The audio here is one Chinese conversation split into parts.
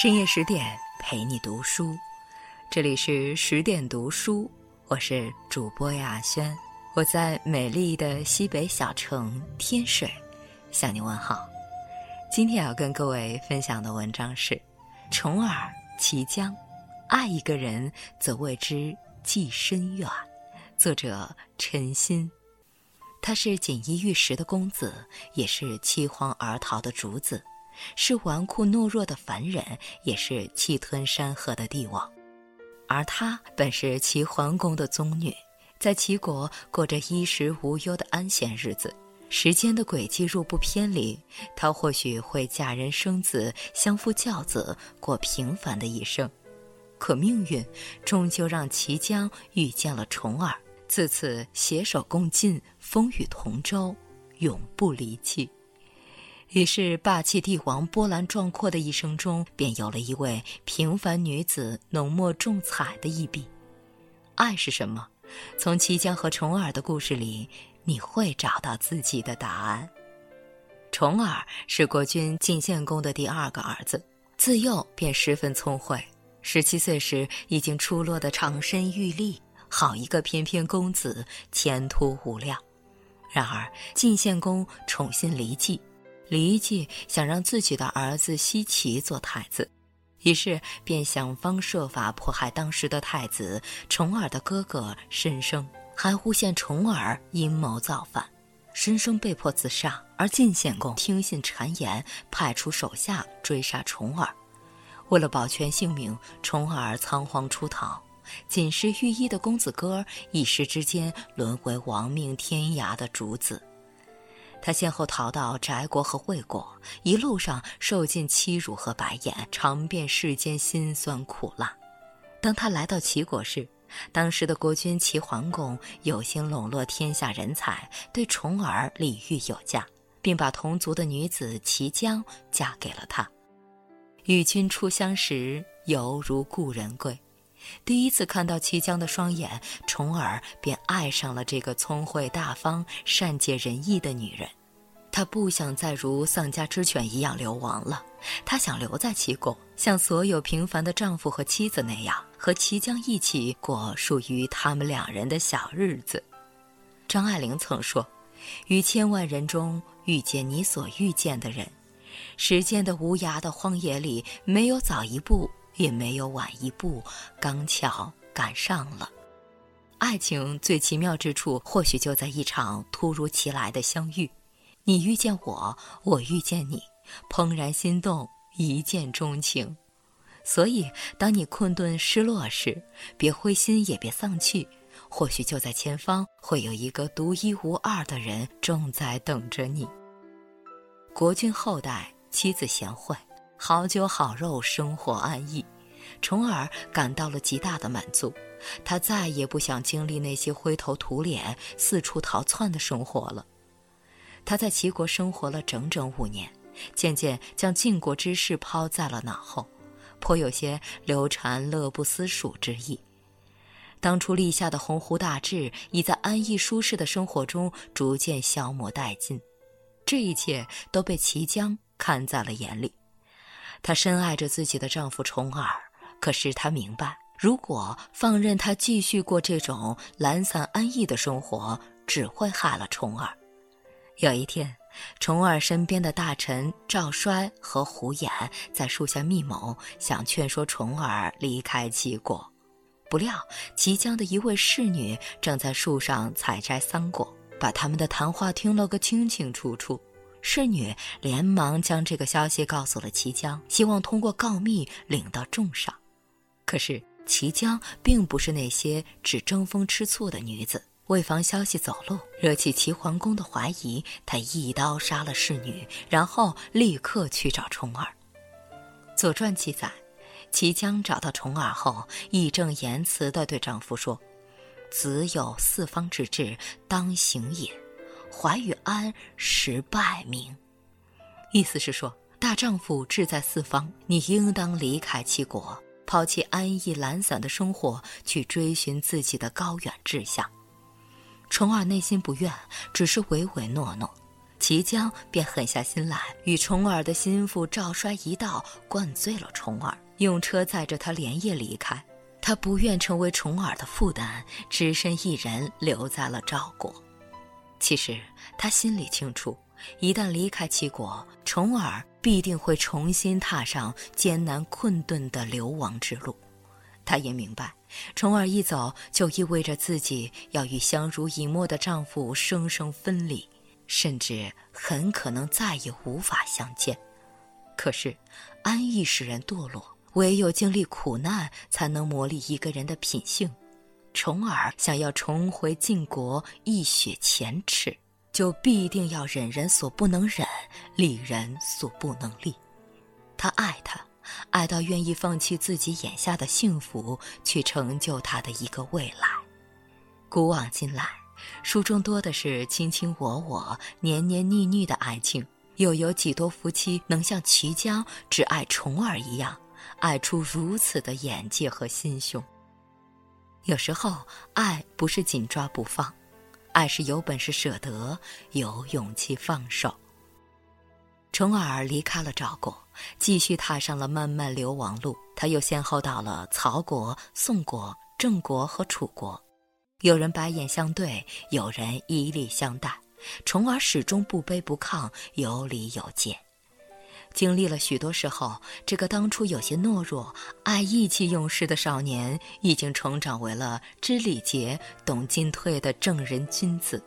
深夜十点陪你读书，这里是十点读书，我是主播亚轩，我在美丽的西北小城天水向你问好。今天要跟各位分享的文章是《重耳其江》，爱一个人则为之计深远。作者陈鑫，他是锦衣玉食的公子，也是凄惶而逃的主子。是纨绔懦弱的凡人，也是气吞山河的帝王，而她本是齐桓公的宗女，在齐国过着衣食无忧的安闲日子。时间的轨迹若不偏离，她或许会嫁人生子，相夫教子，过平凡的一生。可命运终究让齐姜遇见了重耳，自此携手共进，风雨同舟，永不离弃。于是，霸气帝王波澜壮阔的一生中，便有了一位平凡女子浓墨重彩的一笔。爱是什么？从齐姜和重耳的故事里，你会找到自己的答案。重耳是国君晋献公的第二个儿子，自幼便十分聪慧，十七岁时已经出落得长身玉立，好一个翩翩公子，前途无量。然而，晋献公宠信骊姬。骊姬想让自己的儿子奚齐做太子，于是便想方设法迫害当时的太子重耳的哥哥申生，还诬陷重耳阴谋造反，申生被迫自杀。而晋献公听信谗言，派出手下追杀重耳。为了保全性命，重耳仓皇出逃，仅是御医的公子哥一时之间沦为亡命天涯的主子。他先后逃到翟国和魏国，一路上受尽欺辱和白眼，尝遍世间辛酸苦辣。当他来到齐国时，当时的国君齐桓公有心笼络天下人才，对重耳礼遇有加，并把同族的女子齐姜嫁给了他。与君初相识，犹如故人归。第一次看到齐姜的双眼，重耳便爱上了这个聪慧大方、善解人意的女人。他不想再如丧家之犬一样流亡了，他想留在齐国，像所有平凡的丈夫和妻子那样，和齐姜一起过属于他们两人的小日子。张爱玲曾说：“于千万人中遇见你所遇见的人，时间的无涯的荒野里，没有早一步。”也没有晚一步，刚巧赶上了。爱情最奇妙之处，或许就在一场突如其来的相遇。你遇见我，我遇见你，怦然心动，一见钟情。所以，当你困顿失落时，别灰心，也别丧气。或许就在前方，会有一个独一无二的人正在等着你。国君后代，妻子贤惠。好酒好肉，生活安逸，重耳感到了极大的满足。他再也不想经历那些灰头土脸、四处逃窜的生活了。他在齐国生活了整整五年，渐渐将晋国之事抛在了脑后，颇有些流禅乐不思蜀之意。当初立下的鸿鹄大志，已在安逸舒适的生活中逐渐消磨殆尽。这一切都被齐姜看在了眼里。她深爱着自己的丈夫重耳，可是她明白，如果放任他继续过这种懒散安逸的生活，只会害了重耳。有一天，重耳身边的大臣赵衰和胡衍在树下密谋，想劝说重耳离开齐国。不料，齐姜的一位侍女正在树上采摘桑果，把他们的谈话听了个清清楚楚。侍女连忙将这个消息告诉了齐姜，希望通过告密领到重赏。可是齐姜并不是那些只争风吃醋的女子，为防消息走漏，惹起齐桓公的怀疑，他一刀杀了侍女，然后立刻去找重耳。《左传》记载，齐姜找到重耳后，义正言辞地对丈夫说：“子有四方之志，当行也。”怀与安，实败名。意思是说，大丈夫志在四方，你应当离开齐国，抛弃安逸懒散的生活，去追寻自己的高远志向。重耳内心不愿，只是唯唯诺诺。齐姜便狠下心来，与重耳的心腹赵衰一道灌醉了重耳，用车载着他连夜离开。他不愿成为重耳的负担，只身一人留在了赵国。其实他心里清楚，一旦离开齐国，重耳必定会重新踏上艰难困顿的流亡之路。他也明白，重耳一走，就意味着自己要与相濡以沫的丈夫生生分离，甚至很可能再也无法相见。可是，安逸使人堕落，唯有经历苦难，才能磨砺一个人的品性。重耳想要重回晋国，一雪前耻，就必定要忍人所不能忍，利人所不能利。他爱他。爱到愿意放弃自己眼下的幸福，去成就他的一个未来。古往今来，书中多的是卿卿我我、黏黏腻腻的爱情，又有几多夫妻能像綦江只爱重耳一样，爱出如此的眼界和心胸？有时候，爱不是紧抓不放，爱是有本事舍得，有勇气放手。重耳离开了赵国，继续踏上了漫漫流亡路。他又先后到了曹国、宋国、郑国和楚国，有人白眼相对，有人以礼相待。重耳始终不卑不亢，有礼有节。经历了许多时候，这个当初有些懦弱、爱意气用事的少年，已经成长为了知礼节、懂进退的正人君子。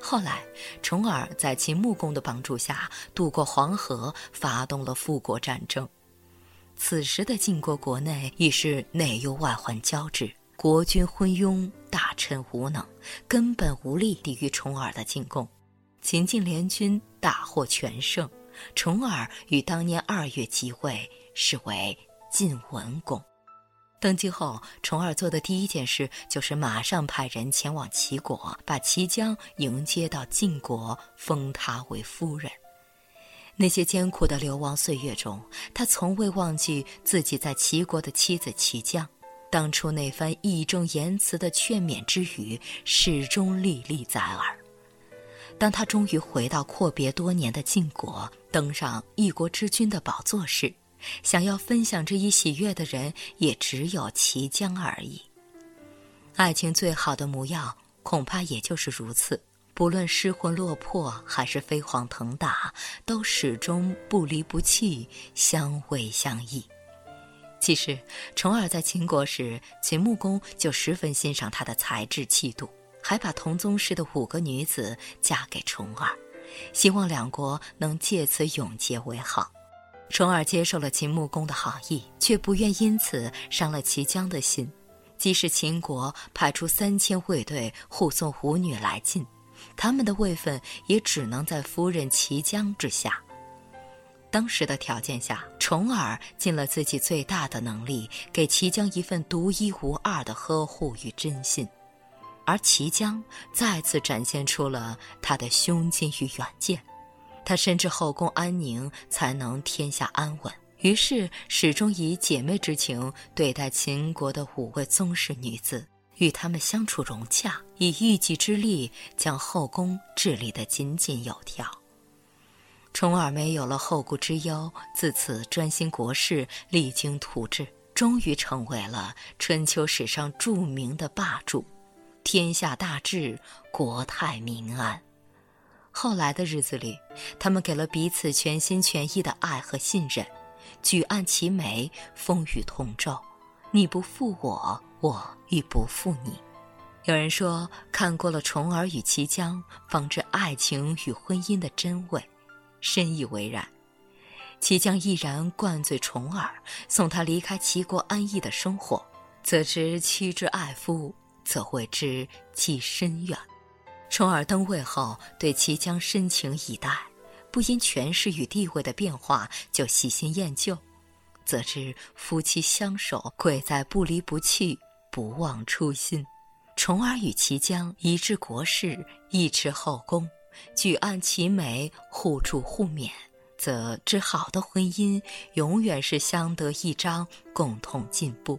后来，重耳在秦穆公的帮助下渡过黄河，发动了复国战争。此时的晋国国内已是内忧外患交织，国君昏庸，大臣无能，根本无力抵御重耳的进攻。秦晋联军大获全胜，重耳于当年二月即位，是为晋文公。登基后，重耳做的第一件事就是马上派人前往齐国，把齐姜迎接到晋国，封她为夫人。那些艰苦的流亡岁月中，他从未忘记自己在齐国的妻子齐姜，当初那番义正言辞的劝勉之语，始终历历在耳。当他终于回到阔别多年的晋国，登上一国之君的宝座时，想要分享这一喜悦的人，也只有齐姜而已。爱情最好的模样，恐怕也就是如此。不论失魂落魄，还是飞黄腾达，都始终不离不弃，相偎相依。其实，重耳在秦国时，秦穆公就十分欣赏他的才智气度，还把同宗室的五个女子嫁给重耳，希望两国能借此永结为好。重耳接受了秦穆公的好意，却不愿因此伤了齐姜的心。即使秦国派出三千卫队护送舞女来晋，他们的位分也只能在夫人齐姜之下。当时的条件下，重耳尽了自己最大的能力，给齐姜一份独一无二的呵护与真心，而齐姜再次展现出了他的胸襟与远见。他深知后宫安宁才能天下安稳，于是始终以姐妹之情对待秦国的五位宗室女子，与她们相处融洽，以一己之力将后宫治理得井井有条。重耳没有了后顾之忧，自此专心国事，励精图治，终于成为了春秋史上著名的霸主。天下大治，国泰民安。后来的日子里，他们给了彼此全心全意的爱和信任，举案齐眉，风雨同舟。你不负我，我亦不负你。有人说，看过了重耳与齐姜，方知爱情与婚姻的真伪，深以为然。齐姜毅然灌醉重耳，送他离开齐国安逸的生活，则知妻之爱夫，则会知其深远。重耳登位后，对齐姜深情以待，不因权势与地位的变化就喜新厌旧，则知夫妻相守，贵在不离不弃，不忘初心。重耳与齐姜一治国事，一持后宫，举案齐眉，互助互勉，则知好的婚姻永远是相得益彰，共同进步。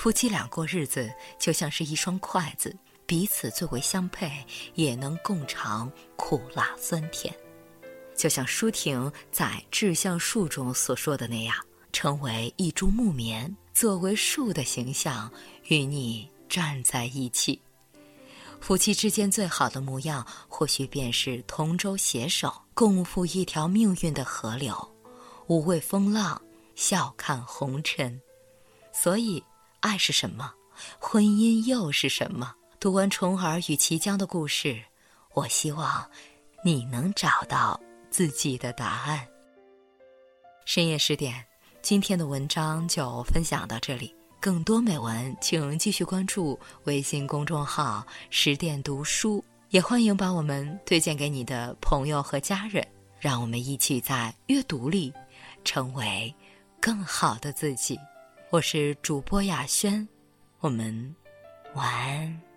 夫妻俩过日子，就像是一双筷子。彼此最为相配，也能共尝苦辣酸甜。就像舒婷在《志向树》中所说的那样，成为一株木棉，作为树的形象与你站在一起。夫妻之间最好的模样，或许便是同舟携手，共赴一条命运的河流，无畏风浪，笑看红尘。所以，爱是什么？婚姻又是什么？读完虫儿与齐江的故事，我希望你能找到自己的答案。深夜十点，今天的文章就分享到这里。更多美文，请继续关注微信公众号“十点读书”，也欢迎把我们推荐给你的朋友和家人，让我们一起在阅读里成为更好的自己。我是主播雅轩，我们晚安。